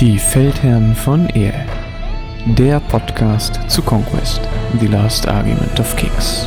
Die Feldherren von Ehe. Der Podcast zu Conquest, The Last Argument of Kings.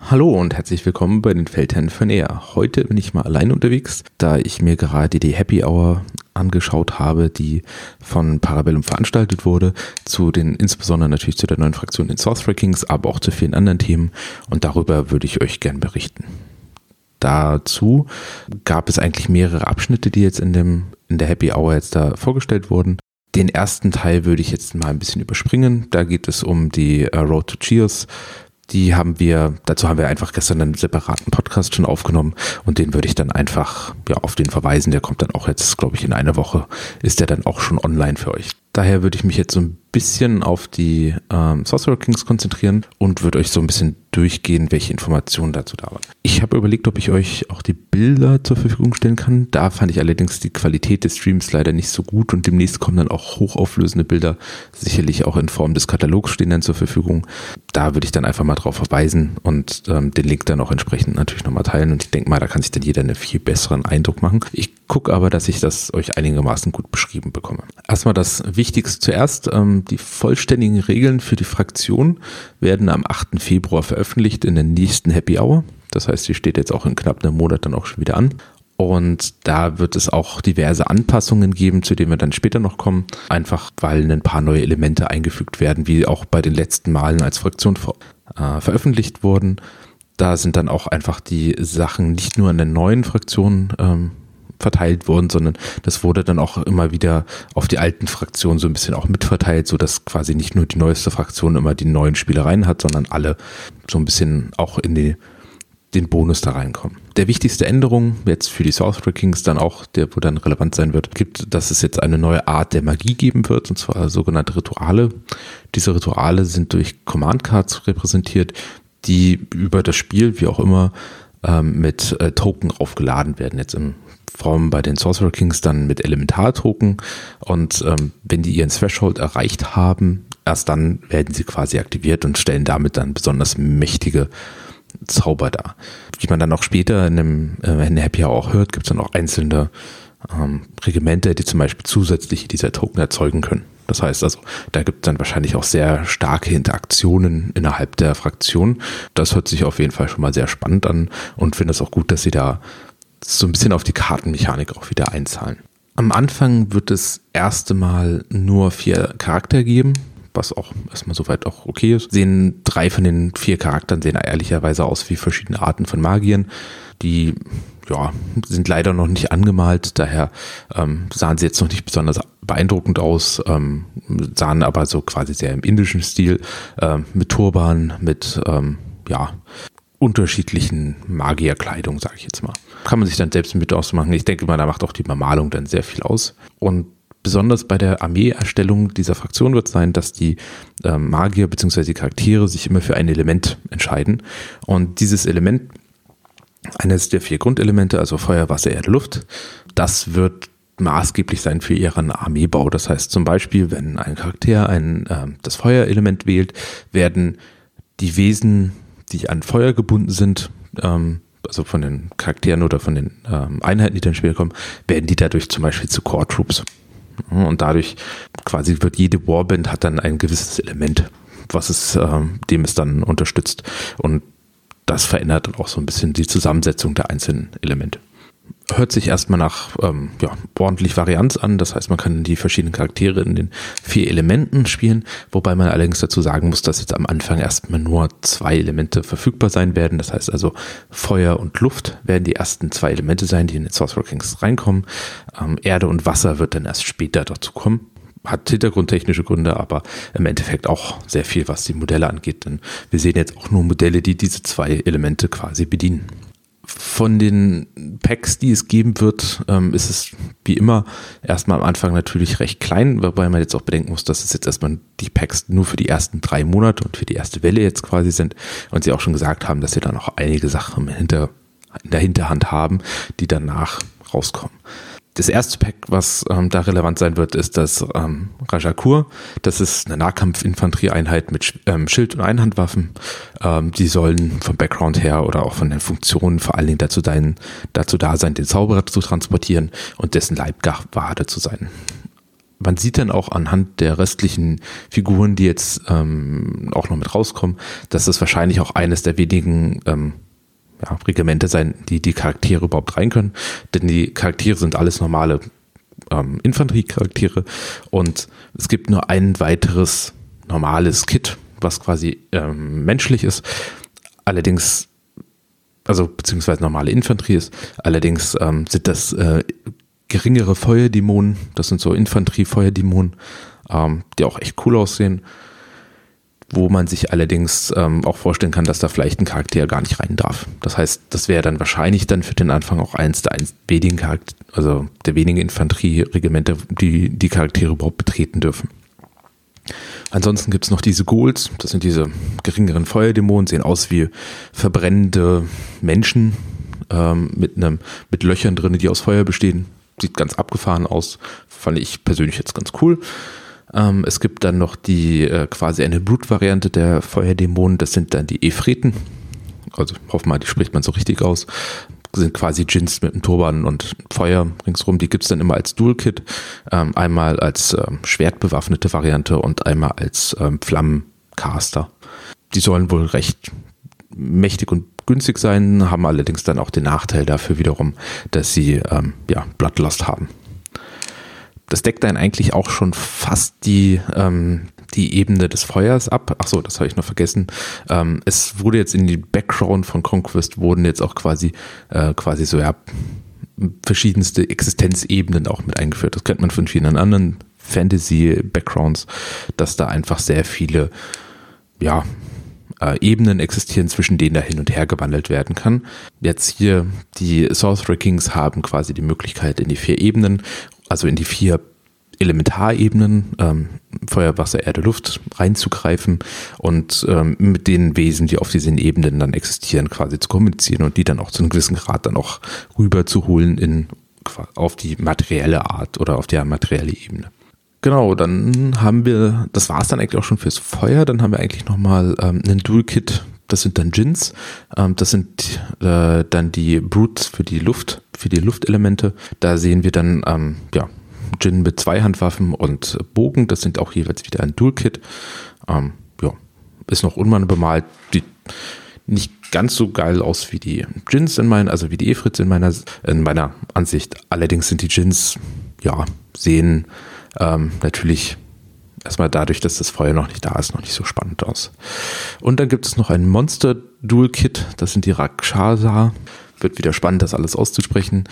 Hallo und herzlich willkommen bei den Feldherren von Air. Heute bin ich mal allein unterwegs, da ich mir gerade die Happy Hour angeschaut habe, die von Parabellum veranstaltet wurde, zu den, insbesondere natürlich zu der neuen Fraktion in Sorcerer Kings, aber auch zu vielen anderen Themen und darüber würde ich euch gern berichten. Dazu gab es eigentlich mehrere Abschnitte, die jetzt in dem, in der Happy Hour jetzt da vorgestellt wurden. Den ersten Teil würde ich jetzt mal ein bisschen überspringen. Da geht es um die uh, Road to Cheers, die haben wir, dazu haben wir einfach gestern einen separaten Podcast schon aufgenommen und den würde ich dann einfach ja, auf den verweisen. Der kommt dann auch jetzt, glaube ich, in einer Woche ist der dann auch schon online für euch. Daher würde ich mich jetzt so ein bisschen auf die ähm, Sorcerer Kings konzentrieren und würde euch so ein bisschen durchgehen, welche Informationen dazu da waren. Ich habe überlegt, ob ich euch auch die Bilder zur Verfügung stellen kann. Da fand ich allerdings die Qualität des Streams leider nicht so gut und demnächst kommen dann auch hochauflösende Bilder, sicherlich auch in Form des Katalogs stehen dann zur Verfügung. Da würde ich dann einfach mal drauf verweisen und ähm, den Link dann auch entsprechend natürlich nochmal teilen und ich denke mal, da kann sich dann jeder einen viel besseren Eindruck machen. Ich gucke aber, dass ich das euch einigermaßen gut beschrieben bekomme. Erstmal das Wichtigste zuerst. Ähm, die vollständigen Regeln für die Fraktion werden am 8. Februar veröffentlicht in der nächsten Happy Hour. Das heißt, die steht jetzt auch in knapp einem Monat dann auch schon wieder an. Und da wird es auch diverse Anpassungen geben, zu denen wir dann später noch kommen. Einfach weil ein paar neue Elemente eingefügt werden, wie auch bei den letzten Malen als Fraktion ver äh, veröffentlicht wurden. Da sind dann auch einfach die Sachen nicht nur in der neuen Fraktion ähm, verteilt worden, sondern das wurde dann auch immer wieder auf die alten Fraktionen so ein bisschen auch mitverteilt, so dass quasi nicht nur die neueste Fraktion immer die neuen Spielereien hat, sondern alle so ein bisschen auch in die, den Bonus da reinkommen. Der wichtigste Änderung jetzt für die Sorcerer Kings dann auch, der wo dann relevant sein wird, gibt, dass es jetzt eine neue Art der Magie geben wird, und zwar sogenannte Rituale. Diese Rituale sind durch Command Cards repräsentiert, die über das Spiel, wie auch immer, ähm, mit äh, Token aufgeladen werden. Jetzt im Form bei den Sorcerer Kings dann mit Elementar-Token und ähm, wenn die ihren Threshold erreicht haben, erst dann werden sie quasi aktiviert und stellen damit dann besonders mächtige Zauber dar. Wie man dann auch später in, dem, äh, in Happy Hour auch hört, gibt es dann auch einzelne ähm, Regimente, die zum Beispiel zusätzlich dieser Token erzeugen können. Das heißt also, da gibt es dann wahrscheinlich auch sehr starke Interaktionen innerhalb der Fraktion. Das hört sich auf jeden Fall schon mal sehr spannend an und finde es auch gut, dass sie da so ein bisschen auf die Kartenmechanik auch wieder einzahlen. Am Anfang wird es erste Mal nur vier Charakter geben, was auch erstmal soweit auch okay ist. Sehen drei von den vier Charakteren sehen ehrlicherweise aus wie verschiedene Arten von Magiern. Die ja, sind leider noch nicht angemalt, daher ähm, sahen sie jetzt noch nicht besonders beeindruckend aus, ähm, sahen aber so quasi sehr im indischen Stil, ähm, mit Turban, mit ähm, ja, unterschiedlichen Magierkleidung, sage ich jetzt mal. Kann man sich dann selbst mit ausmachen. Ich denke mal, da macht auch die Bemalung dann sehr viel aus. Und besonders bei der Armeeerstellung dieser Fraktion wird sein, dass die äh, Magier bzw. die Charaktere sich immer für ein Element entscheiden. Und dieses Element, eines der vier Grundelemente, also Feuer, Wasser, Erde, Luft, das wird maßgeblich sein für ihren Armeebau. Das heißt zum Beispiel, wenn ein Charakter ein, äh, das Feuerelement wählt, werden die Wesen die an Feuer gebunden sind, ähm, also von den Charakteren oder von den ähm, Einheiten, die dann später kommen, werden die dadurch zum Beispiel zu Core Troops. Und dadurch quasi wird jede Warband hat dann ein gewisses Element, was es, ähm, dem es dann unterstützt. Und das verändert auch so ein bisschen die Zusammensetzung der einzelnen Elemente hört sich erstmal nach ähm, ja, ordentlich Varianz an. Das heißt, man kann die verschiedenen Charaktere in den vier Elementen spielen, wobei man allerdings dazu sagen muss, dass jetzt am Anfang erstmal nur zwei Elemente verfügbar sein werden. Das heißt also Feuer und Luft werden die ersten zwei Elemente sein, die in den Sorcerer Kings reinkommen. Ähm, Erde und Wasser wird dann erst später dazu kommen hat hintergrundtechnische Gründe, aber im Endeffekt auch sehr viel, was die Modelle angeht. Denn wir sehen jetzt auch nur Modelle, die diese zwei Elemente quasi bedienen. Von den Packs, die es geben wird, ähm, ist es wie immer erstmal am Anfang natürlich recht klein, wobei man jetzt auch bedenken muss, dass es jetzt erstmal die Packs nur für die ersten drei Monate und für die erste Welle jetzt quasi sind und sie auch schon gesagt haben, dass sie dann auch einige Sachen hinter, in der Hinterhand haben, die danach rauskommen. Das erste Pack, was ähm, da relevant sein wird, ist das ähm, Rajakur. Das ist eine Nahkampfinfanterieeinheit mit ähm, Schild und Einhandwaffen. Ähm, die sollen vom Background her oder auch von den Funktionen vor allen Dingen dazu, dein, dazu da sein, den Zauberer zu transportieren und dessen Leibgarde zu sein. Man sieht dann auch anhand der restlichen Figuren, die jetzt ähm, auch noch mit rauskommen, dass das wahrscheinlich auch eines der wenigen ähm, ja, Regimente sein, die die Charaktere überhaupt rein können. Denn die Charaktere sind alles normale ähm, Infanteriecharaktere und es gibt nur ein weiteres normales Kit, was quasi ähm, menschlich ist. Allerdings, also beziehungsweise normale Infanterie ist. Allerdings ähm, sind das äh, geringere Feuerdämonen. Das sind so Infanterie-Feuerdämonen, ähm, die auch echt cool aussehen wo man sich allerdings ähm, auch vorstellen kann, dass da vielleicht ein Charakter gar nicht rein darf. Das heißt, das wäre dann wahrscheinlich dann für den Anfang auch eins der wenigen Charakter, also der wenigen Infanterieregimente, die die Charaktere überhaupt betreten dürfen. Ansonsten gibt es noch diese Ghouls, das sind diese geringeren Feuerdämonen, sehen aus wie verbrennende Menschen ähm, mit, einem, mit Löchern drin, die aus Feuer bestehen. Sieht ganz abgefahren aus, fand ich persönlich jetzt ganz cool. Ähm, es gibt dann noch die äh, quasi eine Blutvariante der Feuerdämonen, das sind dann die Ephreten. Also hoffen mal, die spricht man so richtig aus. Sind quasi Djinns mit einem Turban und Feuer ringsrum. Die gibt es dann immer als Dual-Kit. Ähm, einmal als ähm, schwertbewaffnete Variante und einmal als ähm, Flammencaster. Die sollen wohl recht mächtig und günstig sein, haben allerdings dann auch den Nachteil dafür wiederum, dass sie ähm, ja, Bloodlust haben das deckt dann eigentlich auch schon fast die, ähm, die Ebene des Feuers ab. Ach so, das habe ich noch vergessen. Ähm, es wurde jetzt in die Background von Conquest wurden jetzt auch quasi, äh, quasi so, ja, verschiedenste Existenzebenen auch mit eingeführt. Das kennt man von vielen anderen Fantasy-Backgrounds, dass da einfach sehr viele, ja, äh, Ebenen existieren, zwischen denen da hin und her gewandelt werden kann. Jetzt hier die Sorcerer Kings haben quasi die Möglichkeit in die vier Ebenen also in die vier Elementarebenen, ähm, Feuer, Wasser, Erde, Luft reinzugreifen und ähm, mit den Wesen, die auf diesen Ebenen dann existieren, quasi zu kommunizieren und die dann auch zu einem gewissen Grad dann auch rüberzuholen in, auf die materielle Art oder auf die materielle Ebene. Genau, dann haben wir, das war es dann eigentlich auch schon fürs Feuer, dann haben wir eigentlich nochmal ähm, einen Dual-Kit, das sind dann Gins, ähm, das sind äh, dann die Brutes für die Luft, für die Luftelemente. Da sehen wir dann, ähm, ja, Gin mit zwei Handwaffen und Bogen, das sind auch jeweils wieder ein Toolkit. Ähm, ja, ist noch unmann bemalt, die nicht ganz so geil aus wie die Gins in meinen, also wie die Efrits in meiner, in meiner Ansicht. Allerdings sind die Gins, ja, sehen ähm, natürlich erstmal dadurch, dass das Feuer noch nicht da ist, noch nicht so spannend aus. Und dann gibt es noch ein Monster Dual Kit, das sind die Rakshasa. Wird wieder spannend, das alles auszusprechen.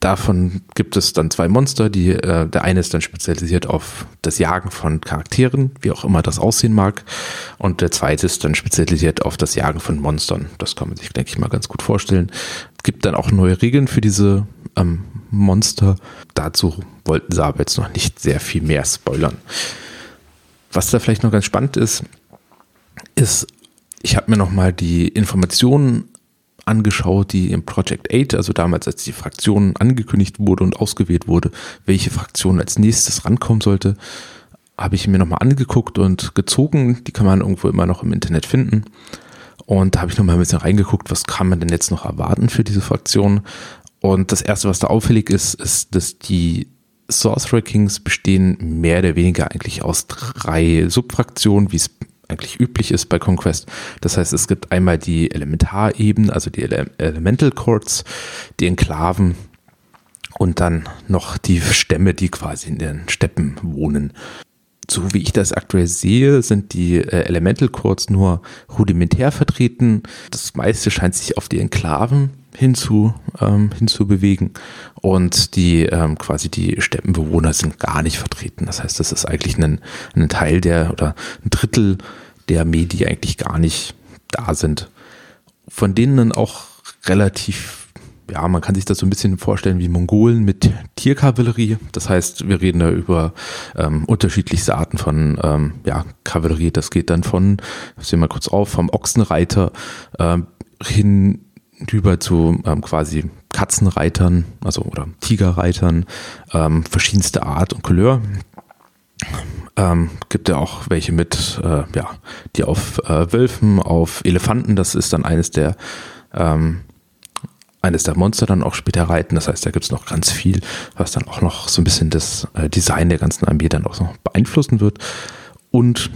Davon gibt es dann zwei Monster, die äh, der eine ist dann spezialisiert auf das Jagen von Charakteren, wie auch immer das aussehen mag, und der zweite ist dann spezialisiert auf das Jagen von Monstern. Das kann man sich, denke ich mal, ganz gut vorstellen. Es gibt dann auch neue Regeln für diese ähm, Monster. Dazu wollten sie aber jetzt noch nicht sehr viel mehr spoilern. Was da vielleicht noch ganz spannend ist, ist, ich habe mir noch mal die Informationen angeschaut, die im Project 8, also damals als die Fraktion angekündigt wurde und ausgewählt wurde, welche Fraktion als nächstes rankommen sollte, habe ich mir nochmal angeguckt und gezogen. Die kann man irgendwo immer noch im Internet finden. Und da habe ich nochmal ein bisschen reingeguckt, was kann man denn jetzt noch erwarten für diese Fraktion. Und das erste, was da auffällig ist, ist, dass die Sorcerer Kings bestehen mehr oder weniger eigentlich aus drei Subfraktionen, wie es eigentlich üblich ist bei Conquest. Das heißt, es gibt einmal die Elementarebene, also die Ele Elemental Courts, die Enklaven und dann noch die Stämme, die quasi in den Steppen wohnen. So wie ich das aktuell sehe, sind die äh, Elemental Courts nur rudimentär vertreten. Das meiste scheint sich auf die Enklaven hinzu, ähm, hinzubewegen. Und die ähm, quasi die Steppenbewohner sind gar nicht vertreten. Das heißt, das ist eigentlich ein, ein Teil der oder ein Drittel der Armee, die eigentlich gar nicht da sind. Von denen dann auch relativ, ja, man kann sich das so ein bisschen vorstellen wie Mongolen mit Tierkavallerie. Das heißt, wir reden da über ähm, unterschiedlichste Arten von ähm, ja, Kavallerie. Das geht dann von, ich sehe mal kurz auf, vom Ochsenreiter ähm, hin rüber zu ähm, quasi Katzenreitern, also oder Tigerreitern, ähm, verschiedenste Art und Couleur. Ähm, gibt ja auch welche mit, äh, ja, die auf äh, Wölfen, auf Elefanten, das ist dann eines der ähm, eines der Monster dann auch später reiten. Das heißt, da gibt es noch ganz viel, was dann auch noch so ein bisschen das äh, Design der ganzen Armee dann auch noch beeinflussen wird. Und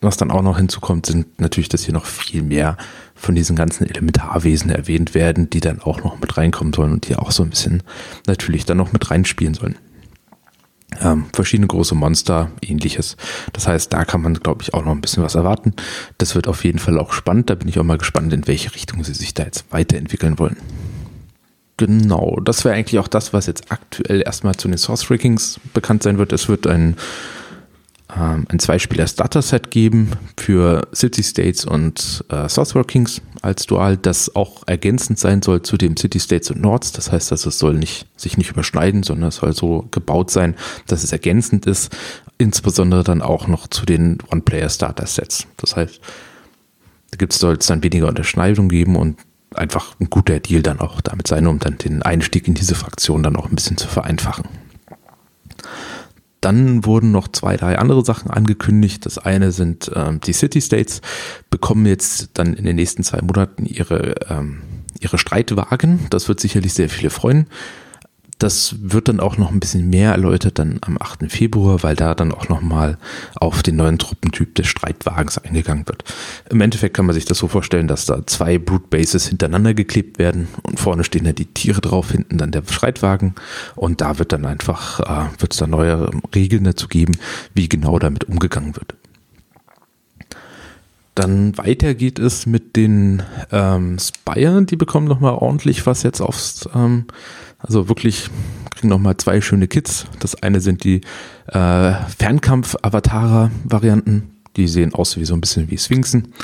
was dann auch noch hinzukommt, sind natürlich, dass hier noch viel mehr von diesen ganzen Elementarwesen erwähnt werden, die dann auch noch mit reinkommen sollen und die auch so ein bisschen natürlich dann noch mit reinspielen sollen. Ähm, verschiedene große Monster, ähnliches. Das heißt, da kann man, glaube ich, auch noch ein bisschen was erwarten. Das wird auf jeden Fall auch spannend. Da bin ich auch mal gespannt, in welche Richtung sie sich da jetzt weiterentwickeln wollen. Genau, das wäre eigentlich auch das, was jetzt aktuell erstmal zu den Source Rankings bekannt sein wird. Es wird ein ähm, ein Zweispieler-Starter-Set geben für City States und äh, Southwark Kings als Dual, das auch ergänzend sein soll zu dem City States und Nords. Das heißt, dass es soll nicht, sich nicht überschneiden, sondern es soll so gebaut sein, dass es ergänzend ist, insbesondere dann auch noch zu den One-Player-Starter-Sets. Das heißt, da gibt es soll es dann weniger Unterschneidung geben und einfach ein guter Deal dann auch damit sein, um dann den Einstieg in diese Fraktion dann auch ein bisschen zu vereinfachen. Dann wurden noch zwei, drei andere Sachen angekündigt. Das eine sind ähm, die City States, bekommen jetzt dann in den nächsten zwei Monaten ihre, ähm, ihre Streitwagen. Das wird sicherlich sehr viele freuen. Das wird dann auch noch ein bisschen mehr erläutert dann am 8. Februar, weil da dann auch nochmal auf den neuen Truppentyp des Streitwagens eingegangen wird. Im Endeffekt kann man sich das so vorstellen, dass da zwei Brute Bases hintereinander geklebt werden und vorne stehen dann die Tiere drauf, hinten dann der Streitwagen und da wird dann einfach, äh, wird es da neue Regeln dazu geben, wie genau damit umgegangen wird. Dann weiter geht es mit den ähm, Spire, die bekommen nochmal ordentlich was jetzt aufs ähm, also wirklich kriegen nochmal zwei schöne Kits. Das eine sind die äh, Fernkampf-Avatara-Varianten. Die sehen aus wie so ein bisschen wie Sphinxen.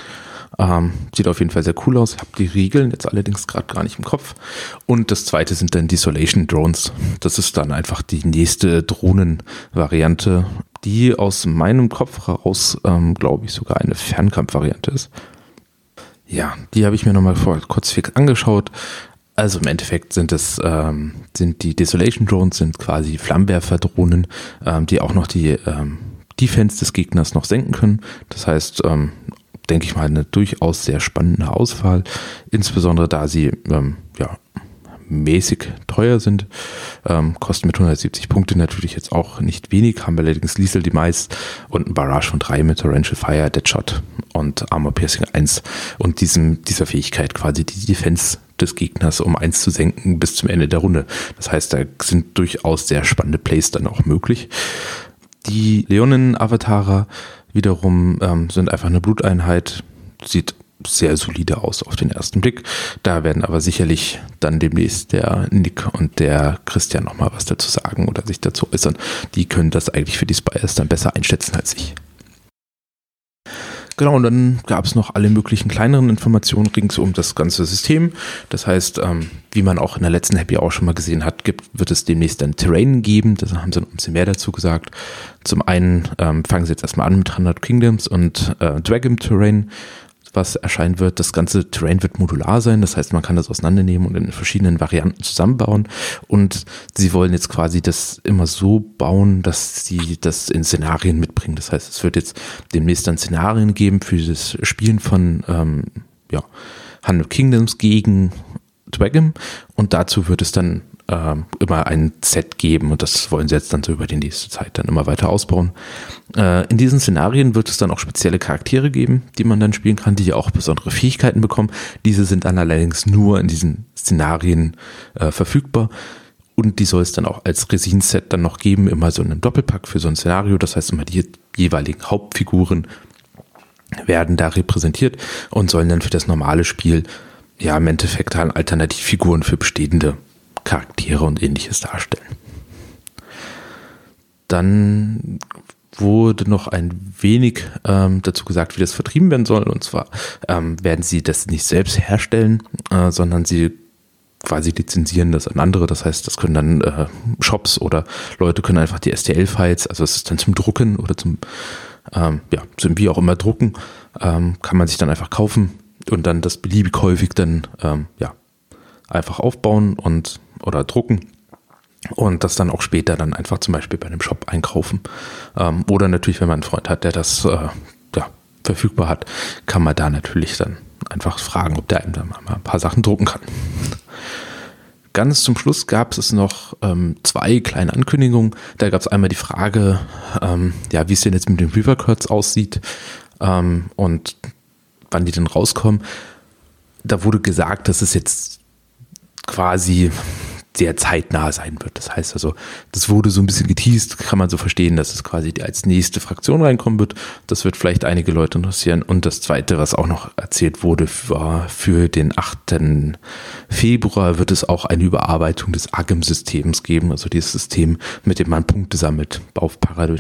Ähm, sieht auf jeden Fall sehr cool aus. Ich habe die Regeln jetzt allerdings gerade gar nicht im Kopf. Und das zweite sind dann Desolation Drones. Das ist dann einfach die nächste Drohnen-Variante, die aus meinem Kopf heraus, ähm, glaube ich, sogar eine Fernkampf-Variante ist. Ja, die habe ich mir nochmal vor kurz fix angeschaut. Also im Endeffekt sind es ähm, sind die Desolation Drones sind quasi Flammenwerfer-Drohnen, ähm, die auch noch die ähm, Defense des Gegners noch senken können. Das heißt, ähm, denke ich mal, eine durchaus sehr spannende Auswahl, insbesondere da sie ähm, ja mäßig teuer sind. Ähm, kosten mit 170 Punkte natürlich jetzt auch nicht wenig, haben allerdings Liesel Demise und ein Barrage von 3 mit Torrential Fire, Deadshot und Armor Piercing 1 und diesem, dieser Fähigkeit quasi die Defense des Gegners um 1 zu senken bis zum Ende der Runde. Das heißt, da sind durchaus sehr spannende Plays dann auch möglich. Die Leonen-Avatarer wiederum ähm, sind einfach eine Bluteinheit, sieht sehr solide aus auf den ersten Blick. Da werden aber sicherlich dann demnächst der Nick und der Christian nochmal was dazu sagen oder sich dazu äußern. Die können das eigentlich für die Spires dann besser einschätzen als ich. Genau, und dann gab es noch alle möglichen kleineren Informationen rings um das ganze System. Das heißt, ähm, wie man auch in der letzten Happy auch schon mal gesehen hat, gibt, wird es demnächst ein Terrain geben. Da haben sie ein bisschen mehr dazu gesagt. Zum einen ähm, fangen sie jetzt erstmal an mit 100 Kingdoms und äh, Dragon Terrain was erscheinen wird. Das ganze Terrain wird modular sein, das heißt, man kann das auseinandernehmen und in verschiedenen Varianten zusammenbauen. Und sie wollen jetzt quasi das immer so bauen, dass sie das in Szenarien mitbringen. Das heißt, es wird jetzt demnächst dann Szenarien geben für das Spielen von ähm, ja, Hundred Kingdoms gegen Dragon und dazu wird es dann äh, immer ein Set geben und das wollen sie jetzt dann so über die nächste Zeit dann immer weiter ausbauen. Äh, in diesen Szenarien wird es dann auch spezielle Charaktere geben, die man dann spielen kann, die ja auch besondere Fähigkeiten bekommen. Diese sind dann allerdings nur in diesen Szenarien äh, verfügbar. Und die soll es dann auch als Resin-Set dann noch geben, immer so einen Doppelpack für so ein Szenario. Das heißt, immer die jeweiligen Hauptfiguren werden da repräsentiert und sollen dann für das normale Spiel ja im Endeffekt halt Alternativfiguren für bestehende Charaktere und ähnliches darstellen. Dann wurde noch ein wenig ähm, dazu gesagt, wie das vertrieben werden soll. Und zwar ähm, werden sie das nicht selbst herstellen, äh, sondern sie quasi lizenzieren das an andere. Das heißt, das können dann äh, Shops oder Leute können einfach die STL-Files, also es ist dann zum Drucken oder zum, ähm, ja, zum wie auch immer drucken, ähm, kann man sich dann einfach kaufen und dann das beliebig häufig dann, ähm, ja, einfach aufbauen und oder drucken und das dann auch später dann einfach zum Beispiel bei einem Shop einkaufen. Ähm, oder natürlich, wenn man einen Freund hat, der das äh, ja, verfügbar hat, kann man da natürlich dann einfach fragen, ob der einem da mal ein paar Sachen drucken kann. Ganz zum Schluss gab es noch ähm, zwei kleine Ankündigungen. Da gab es einmal die Frage, ähm, ja, wie es denn jetzt mit den River Curts aussieht ähm, und wann die denn rauskommen. Da wurde gesagt, dass es jetzt quasi sehr zeitnah sein wird. Das heißt also, das wurde so ein bisschen geteased, kann man so verstehen, dass es quasi als nächste Fraktion reinkommen wird. Das wird vielleicht einige Leute interessieren. Und das zweite, was auch noch erzählt wurde, war für den 8. Februar wird es auch eine Überarbeitung des AGEM-Systems geben, also dieses System, mit dem man Punkte sammelt auf,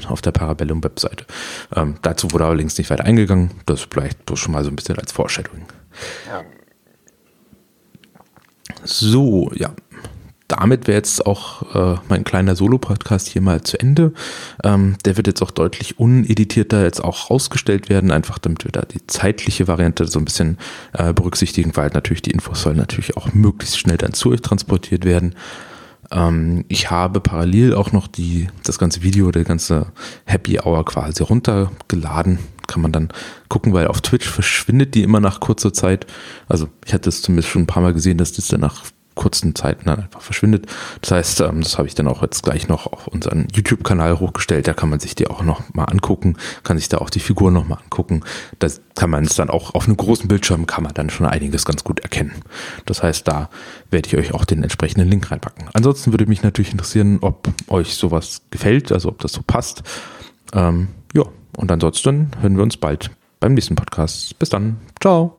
auf der Parabellum-Webseite. Ähm, dazu wurde allerdings nicht weiter eingegangen. Das vielleicht schon mal so ein bisschen als Vorstellung. Ja. So, ja, damit wäre jetzt auch äh, mein kleiner Solo-Podcast hier mal zu Ende. Ähm, der wird jetzt auch deutlich uneditierter jetzt auch rausgestellt werden, einfach damit wir da die zeitliche Variante so ein bisschen äh, berücksichtigen, weil natürlich die Infos sollen natürlich auch möglichst schnell dann zu euch transportiert werden. Ähm, ich habe parallel auch noch die, das ganze Video, der ganze Happy Hour quasi runtergeladen. Kann man dann gucken, weil auf Twitch verschwindet die immer nach kurzer Zeit. Also ich hatte es zumindest schon ein paar Mal gesehen, dass das dann nach kurzen Zeiten dann einfach verschwindet. Das heißt, ähm, das habe ich dann auch jetzt gleich noch auf unseren YouTube-Kanal hochgestellt. Da kann man sich die auch noch mal angucken, kann sich da auch die Figur noch mal angucken. Da kann man es dann auch auf einem großen Bildschirm kann man dann schon einiges ganz gut erkennen. Das heißt, da werde ich euch auch den entsprechenden Link reinpacken. Ansonsten würde mich natürlich interessieren, ob euch sowas gefällt, also ob das so passt. Ähm, ja, und ansonsten hören wir uns bald beim nächsten Podcast. Bis dann. Ciao.